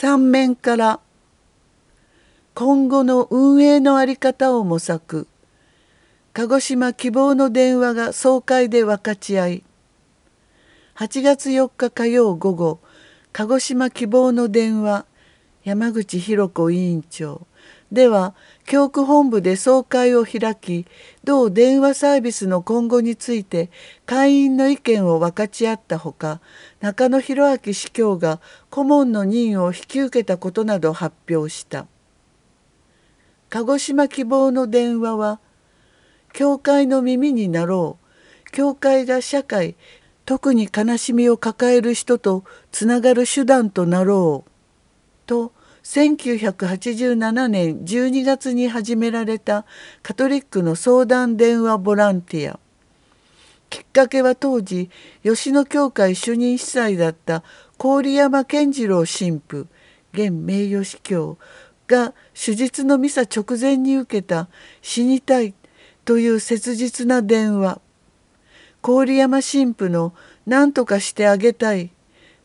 3面から今後の運営の在り方を模索。鹿児島希望の電話が総会で分かち合い。8月4日火曜午後鹿児島希望の電話山口博子委員長。では教区本部で総会を開き同電話サービスの今後について会員の意見を分かち合ったほか中野博明司教が顧問の任を引き受けたことなど発表した。鹿児島希望の電話は教会の耳になろう教会が社会特に悲しみを抱える人とつながる手段となろうと1987年12月に始められたカトリックの相談電話ボランティア。きっかけは当時吉野教会主任司祭だった郡山健次郎神父現名誉司教が手術のミサ直前に受けた「死にたい」という切実な電話。郡山神父の「何とかしてあげたい」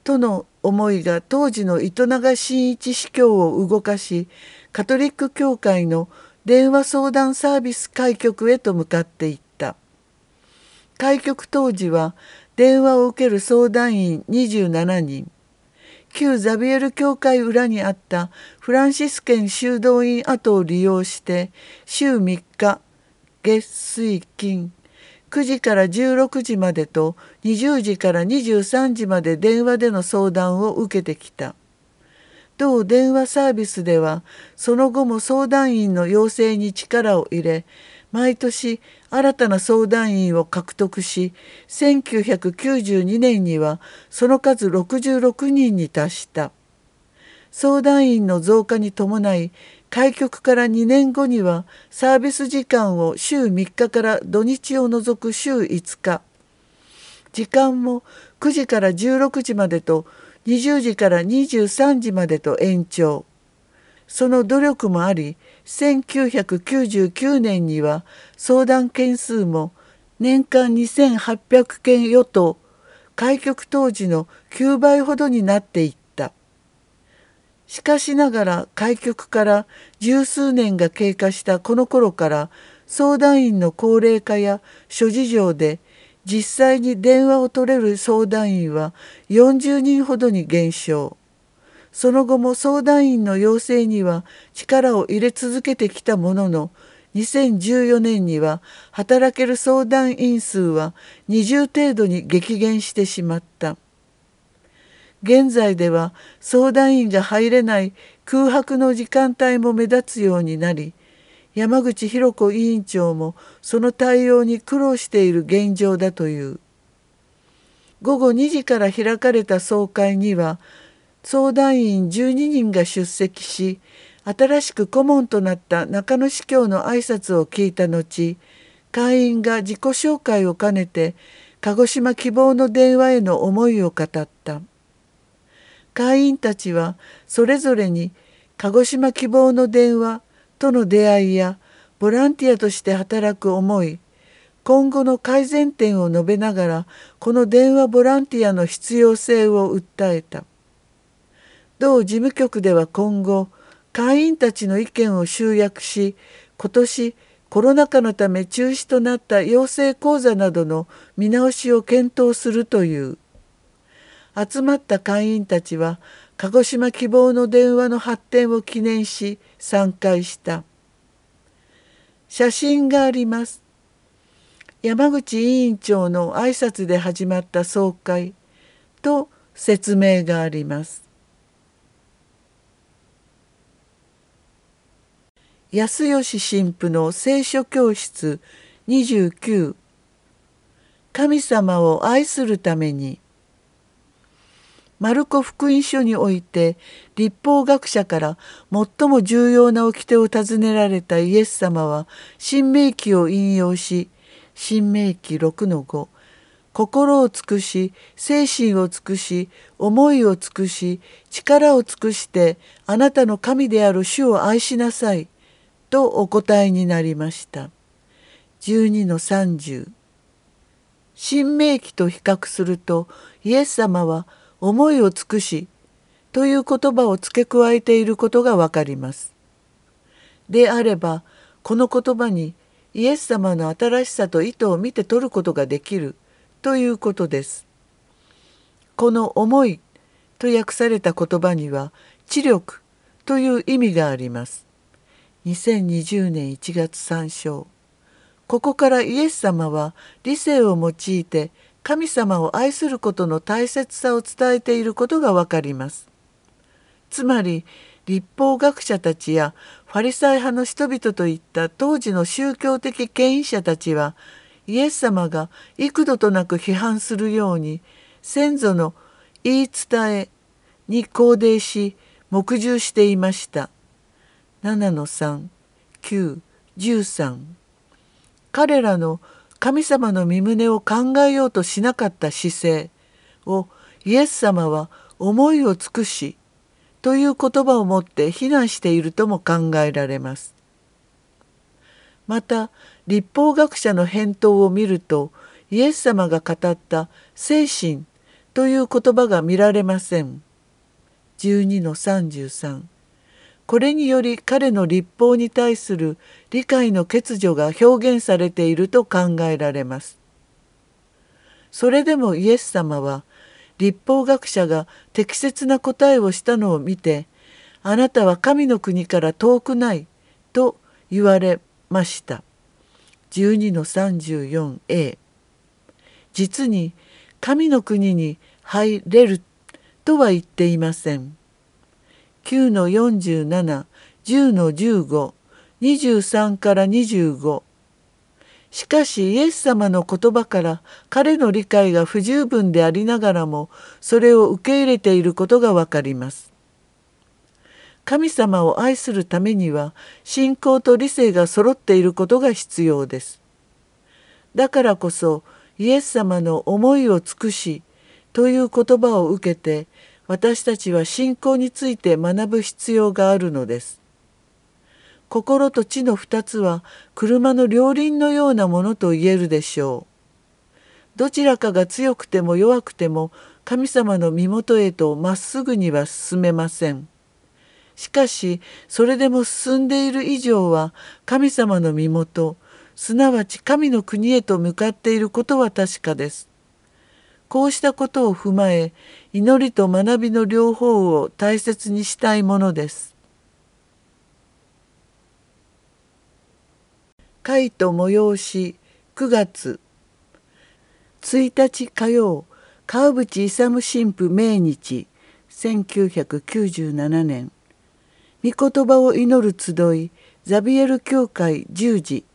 との思いが当時の糸永真一司教を動かしカトリック教会の電話相談サービス開局へと向かっていった。開局当時は電話を受ける相談員27人。旧ザビエル教会裏にあったフランシスケン修道院跡を利用して週3日月水金9時から16時までと20時から23時まで電話での相談を受けてきた。同電話サービスではその後も相談員の養成に力を入れ毎年新たな相談員を獲得し1992年にはその数66人に達した。相談員の増加に伴い開局から2年後にはサービス時間を週3日から土日を除く週5日時間も9時から16時までと20時から23時までと延長その努力もあり1999年には相談件数も年間2800件余と開局当時の9倍ほどになっていった。しかしながら開局から十数年が経過したこの頃から相談員の高齢化や諸事情で実際に電話を取れる相談員は40人ほどに減少その後も相談員の養成には力を入れ続けてきたものの2014年には働ける相談員数は20程度に激減してしまった。現在では相談員が入れない空白の時間帯も目立つようになり山口博子委員長もその対応に苦労している現状だという午後2時から開かれた総会には相談員12人が出席し新しく顧問となった中野司教の挨拶を聞いた後会員が自己紹介を兼ねて鹿児島希望の電話への思いを語った。会員たちはそれぞれに鹿児島希望の電話との出会いやボランティアとして働く思い今後の改善点を述べながらこの電話ボランティアの必要性を訴えた。同事務局では今後会員たちの意見を集約し今年コロナ禍のため中止となった養成講座などの見直しを検討するという。集まった会員たちは鹿児島希望の電話の発展を記念し参会した。写真があります。山口委員長の挨拶で始まった総会と説明があります。安吉神父の聖書教室29神様を愛するためにマルコ福音書において立法学者から最も重要な掟を尋ねられたイエス様は新明記を引用し新明記6の5心を尽くし精神を尽くし思いを尽くし力を尽くしてあなたの神である主を愛しなさいとお答えになりました。12の30新明記と比較するとイエス様は「思いを尽くしという言葉を付け加えていることがわかります。であればこの言葉にイエス様の新しさと意図を見て取ることができるということです。この「思い」と訳された言葉には「知力」という意味があります。2020年1月3章ここからイエス様は理性を用いて神様を愛することの大切さを伝えていることがわかります。つまり立法学者たちやファリサイ派の人々といった当時の宗教的権威者たちはイエス様が幾度となく批判するように先祖の言い伝えに肯定し黙従していました。7の3、9、13彼らの神様の身旨を考えようとしなかった姿勢をイエス様は思いを尽くしという言葉をもって非難しているとも考えられます。また立法学者の返答を見るとイエス様が語った「精神」という言葉が見られません。12の33これにより彼の立法に対する理解の欠如が表現されていると考えられます。それでもイエス様は立法学者が適切な答えをしたのを見て「あなたは神の国から遠くない」と言われました。12の 34a 実に神の国に入れるとは言っていません。9の47、10の15、23から25しかしイエス様の言葉から彼の理解が不十分でありながらもそれを受け入れていることがわかります。神様を愛するためには信仰と理性が揃っていることが必要です。だからこそイエス様の思いを尽くしという言葉を受けて私たちは信仰について学ぶ必要があるのです。心と地の二つは車の両輪のようなものと言えるでしょう。どちらかが強くても弱くても神様の身元へとまっすぐには進めません。しかしそれでも進んでいる以上は神様の身元すなわち神の国へと向かっていることは確かです。こうしたことを踏まえ祈りと学びの両方を大切にしたいものです。会と催し9月。1日火曜川淵勇神父命日。1997年。御言葉を祈る集いザビエル教会10時。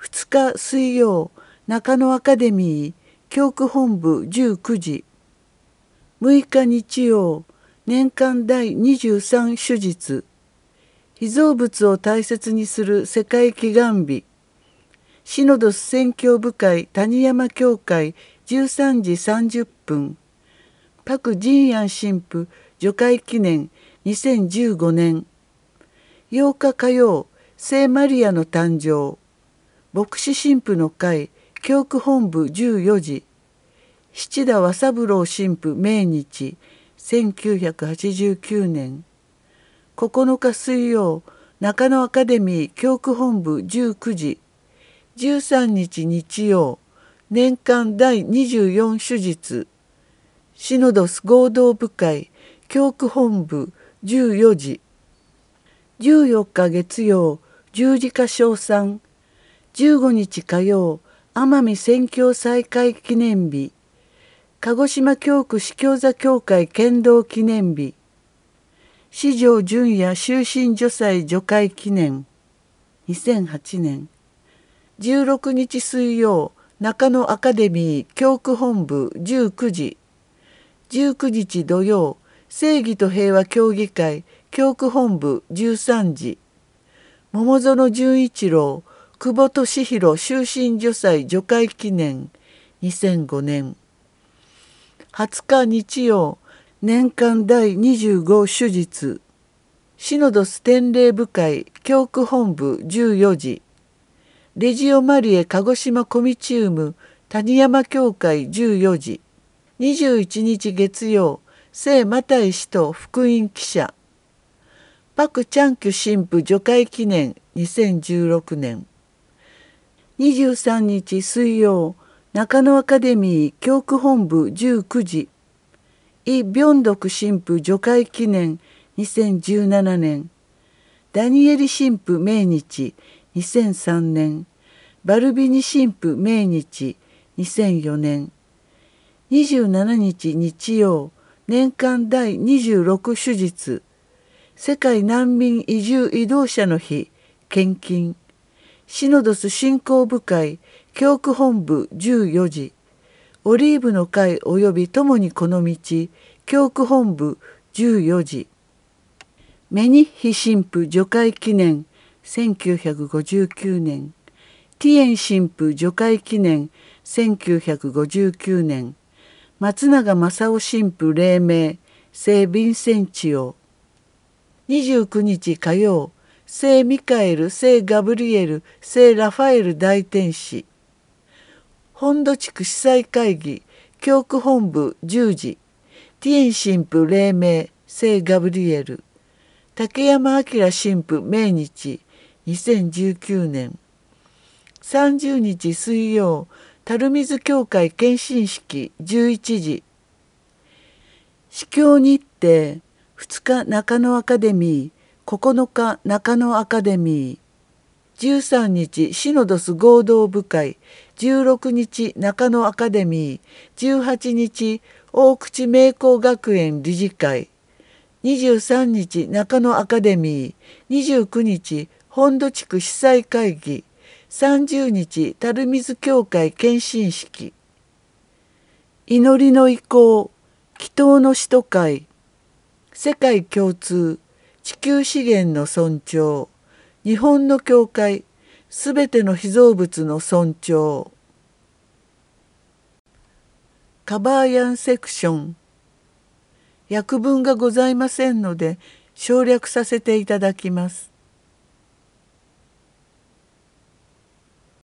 2日水曜中野アカデミー。教区本部19時。6日日曜年間第23手術。被造物を大切にする世界祈願日。シノドス宣教部会谷山教会13時30分。パク・ジンヤン神父除会記念2015年。8日火曜聖マリアの誕生。牧師神父の会教区本部14時。七田和三郎神父命日1989年。9日水曜中野アカデミー教区本部19時。13日日曜年間第24手術。シノドス合同部会教区本部14時。14日月曜十字架賞賛。15日火曜奄美宣教再開記念日。鹿児島教区司教座協会剣道記念日。四条淳也終身女祭除会記念。2008年。16日水曜中野アカデミー教区本部19時。19日土曜正義と平和協議会教区本部13時。桃園純一郎久保利弘終身女祭除会記念。2005年。20日日曜年間第25手術シノドス典礼部会教区本部14時レジオマリエ鹿児島コミチウム谷山教会14時21日月曜聖マタイ氏と福音記者パク・チャンキュ神父除会記念2016年23日水曜中野アカデミー教区本部19時。イ・ビョンドク神父除会記念2017年。ダニエリ神父命日2003年。バルビニ神父命日2004年。27日日曜年間第26手術。世界難民移住移動者の日献金。シノドス振興部会教区本部14時オリーブの会及び共にこの道教区本部14時。メニッヒ神父除会記念1959年。ティエン神父除会記念1959年。松永正夫神父黎明聖ヴィンセンチオ。29日火曜聖ミカエル聖ガブリエル聖ラファエル大天使。本土地区司祭会議教区本部10時ティエン神父黎明聖ガブリエル竹山明神父命日2019年。30日水曜樽水教会献身式11時。司教日程2日中野アカデミー9日中野アカデミー。13日シノドス合同部会16日中野アカデミー18日大口名工学園理事会23日中野アカデミー29日本土地区司祭会議30日樽水教会献身式。祈りの意向祈祷の使徒会。世界共通地球資源の尊重。日本の教会すべての被造物の尊重。カバーヤンセクション。訳文がございませんので省略させていただきます。